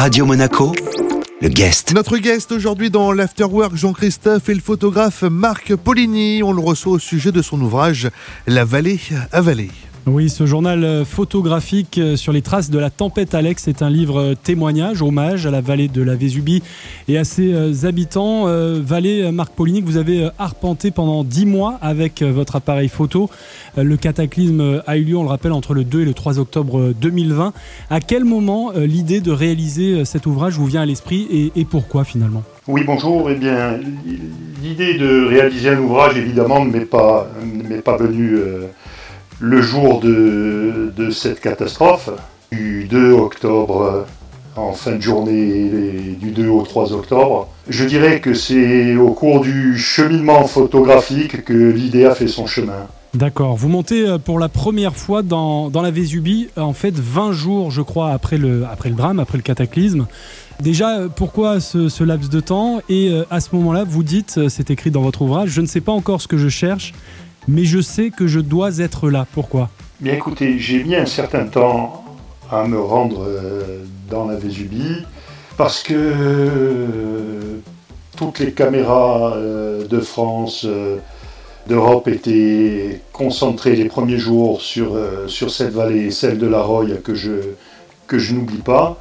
Radio Monaco, le guest. Notre guest aujourd'hui dans l'Afterwork, Jean-Christophe et le photographe Marc Poligny. On le reçoit au sujet de son ouvrage La vallée à vallée. Oui, ce journal euh, photographique euh, sur les traces de la tempête Alex est un livre euh, témoignage, hommage à la vallée de la Vésubie et à ses habitants. Vallée Marc Poligny, que vous avez arpenté pendant dix mois avec votre appareil photo. Le cataclysme a eu lieu, on le rappelle, entre le 2 et le 3 octobre 2020. À quel moment l'idée de réaliser cet ouvrage vous vient à l'esprit et, pourquoi finalement? Oui, bonjour. Eh bien, l'idée de réaliser un ouvrage, évidemment, ne m'est pas, pas venue le jour de, cette catastrophe, du 2 octobre euh, en fin de journée du 2 au 3 octobre. Je dirais que c'est au cours du cheminement photographique que l'idée a fait son chemin. D'accord. Vous montez euh, pour la première fois dans, la Vésubie, en fait 20 jours, je crois, après le, drame, après le cataclysme. Déjà, euh, pourquoi ce laps de temps? Et à ce moment-là, vous dites, c'est écrit dans votre ouvrage, je ne sais pas encore ce que je cherche, mais je sais que je dois être là. Pourquoi? Bien écoutez, j'ai mis un certain temps à me rendre euh, dans la Vésubie parce que euh, toutes les caméras euh, de France, d'Europe étaient concentrées les premiers jours sur, sur cette vallée, celle de la Roye que je, que je n'oublie pas.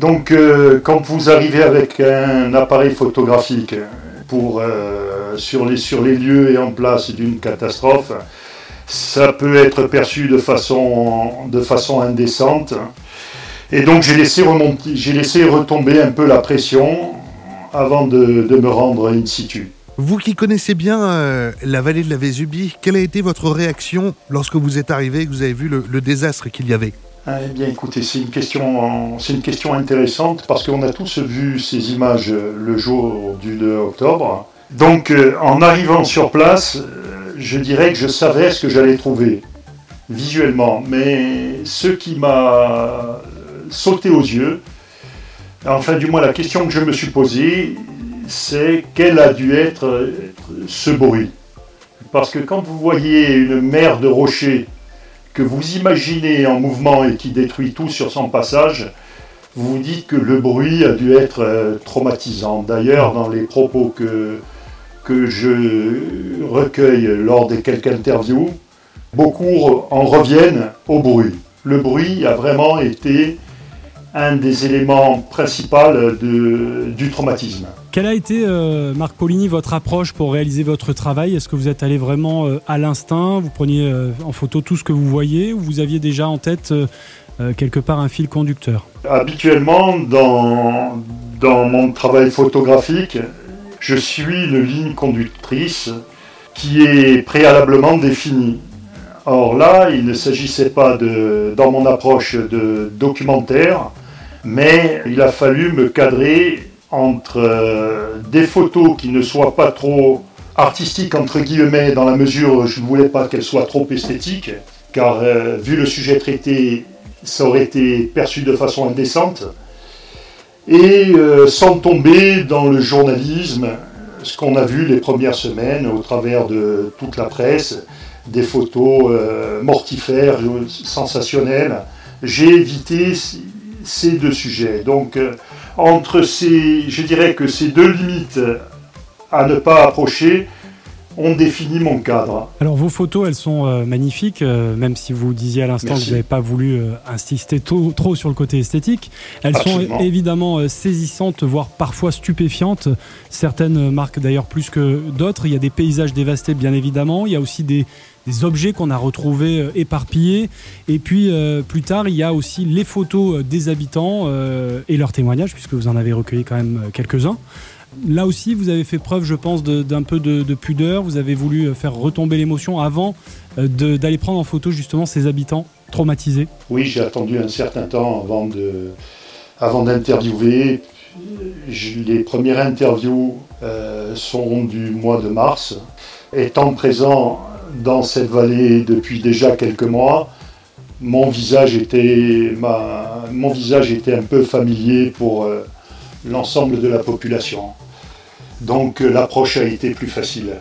Donc quand vous arrivez avec un appareil photographique pour sur, les, sur les lieux et en place d'une catastrophe, ça peut être perçu de façon, de façon indécente. Et donc j'ai laissé, remonter, j'ai laissé retomber un peu la pression avant de, me rendre in situ. Vous qui connaissez bien euh, la vallée de la Vésubie, quelle a été votre réaction lorsque vous êtes arrivé et que vous avez vu le, désastre qu'il y avait? Eh bien, écoutez, c'est une question, c'est une question intéressante parce qu'on a tous vu ces images le jour du 2 octobre. Donc, euh, en arrivant sur place, euh, je dirais que je savais ce que j'allais trouver visuellement. Mais ce qui m'a sauté aux yeux, enfin du moins la question que je me suis posée, c'est quel a dû être ce bruit? Parce que quand vous voyez une mer de rochers que vous imaginez en mouvement et qui détruit tout sur son passage, vous dites que le bruit a dû être euh, traumatisant. D'ailleurs, dans les propos que que je recueille lors de quelques interviews, beaucoup en reviennent au bruit. Le bruit a vraiment été un des éléments principaux du traumatisme. Quelle a été, euh, Marc Paulini, votre approche pour réaliser votre travail? Est-ce que vous êtes allé vraiment euh, à l'instinct? Vous preniez euh, en photo tout ce que vous voyez ou vous aviez déjà en tête quelque part un fil conducteur? Habituellement, dans, dans mon travail photographique, je suis une ligne conductrice qui est préalablement définie. Or là, il ne s'agissait pas de, dans mon approche de documentaire, mais il a fallu me cadrer entre euh, des photos qui ne soient pas trop artistiques entre guillemets dans la mesure où je ne voulais pas qu'elles soient trop esthétiques, car euh, vu le sujet traité, ça aurait été perçu de façon indécente et euh, sans tomber dans le journalisme, ce qu'on a vu les premières semaines au travers de toute la presse, des photos mortifères, sensationnelles. J'ai évité ces deux sujets. Donc, euh, entre ces, je dirais que ces deux limites à ne pas approcher, on définit mon cadre. Alors vos photos, elles sont euh, magnifiques, euh, même si vous disiez à l'instant que vous n'avez pas voulu euh, insister trop, sur le côté esthétique. Elles sont évidemment saisissantes, voire parfois stupéfiantes. Certaines marquent d'ailleurs plus que d'autres. Il y a des paysages dévastés, bien évidemment. Il y a aussi des, objets qu'on a retrouvés éparpillés. Et puis plus tard, il y a aussi les photos des habitants et leurs témoignages, puisque vous en avez recueilli quand même quelques-uns. Là aussi, vous avez fait preuve, je pense, d'un peu de, pudeur. Vous avez voulu euh, faire retomber l'émotion avant euh, d'aller prendre en photo justement ces habitants traumatisés. Oui, j'ai attendu un certain temps avant d'interviewer. Les premières interviews euh, sont du mois de mars. Étant présent dans cette vallée depuis déjà quelques mois, mon visage était un peu familier pour l'ensemble de la population. Donc euh, l'approche a été plus facile.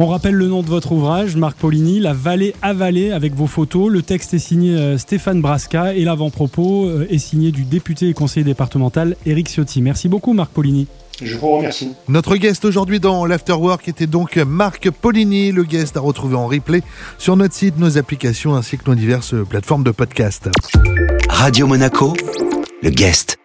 On rappelle le nom de votre ouvrage, Marc Paulini, La vallée avalée avec vos photos. Le texte est signé euh, Stéphane Brasca et l'avant-propos euh, est signé du député et conseiller départemental Éric Ciotti. Merci beaucoup Marc Paulini. Je vous remercie. Notre guest aujourd'hui dans l'Afterwork était donc Marc Paulini, le guest à retrouver en replay sur notre site, nos applications ainsi que nos diverses plateformes de podcast. Radio Monaco, le guest.